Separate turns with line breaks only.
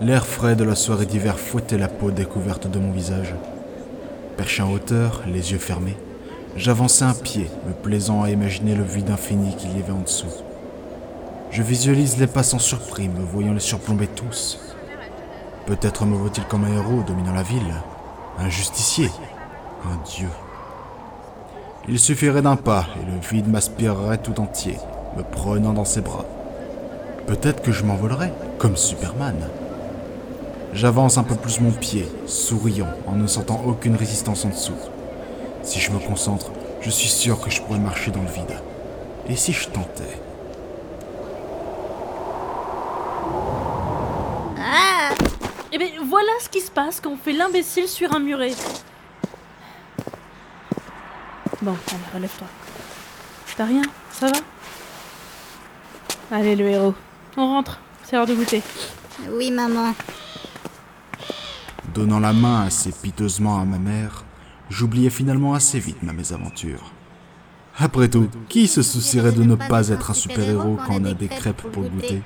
L'air frais de la soirée d'hiver fouettait la peau découverte de mon visage. Perché en hauteur, les yeux fermés, j'avançais un pied, me plaisant à imaginer le vide infini qu'il y avait en dessous. Je visualise les passants surpris, me voyant les surplomber tous. Peut-être me vaut-il comme un héros dominant la ville, un justicier, un dieu. Il suffirait d'un pas et le vide m'aspirerait tout entier, me prenant dans ses bras. Peut-être que je m'envolerais, comme Superman. J'avance un peu plus mon pied, souriant, en ne sentant aucune résistance en dessous. Si je me concentre, je suis sûr que je pourrais marcher dans le vide. Et si je tentais?
Eh bien, voilà ce qui se passe quand on fait l'imbécile sur un muret. Bon, allez, relève-toi. T'as rien? Ça va? Allez, le héros. On rentre. C'est l'heure de goûter.
Oui, maman.
Donnant la main assez piteusement à ma mère, j'oubliais finalement assez vite ma mésaventure. Après tout, qui se soucierait de ne pas être un super-héros quand on a des crêpes pour goûter?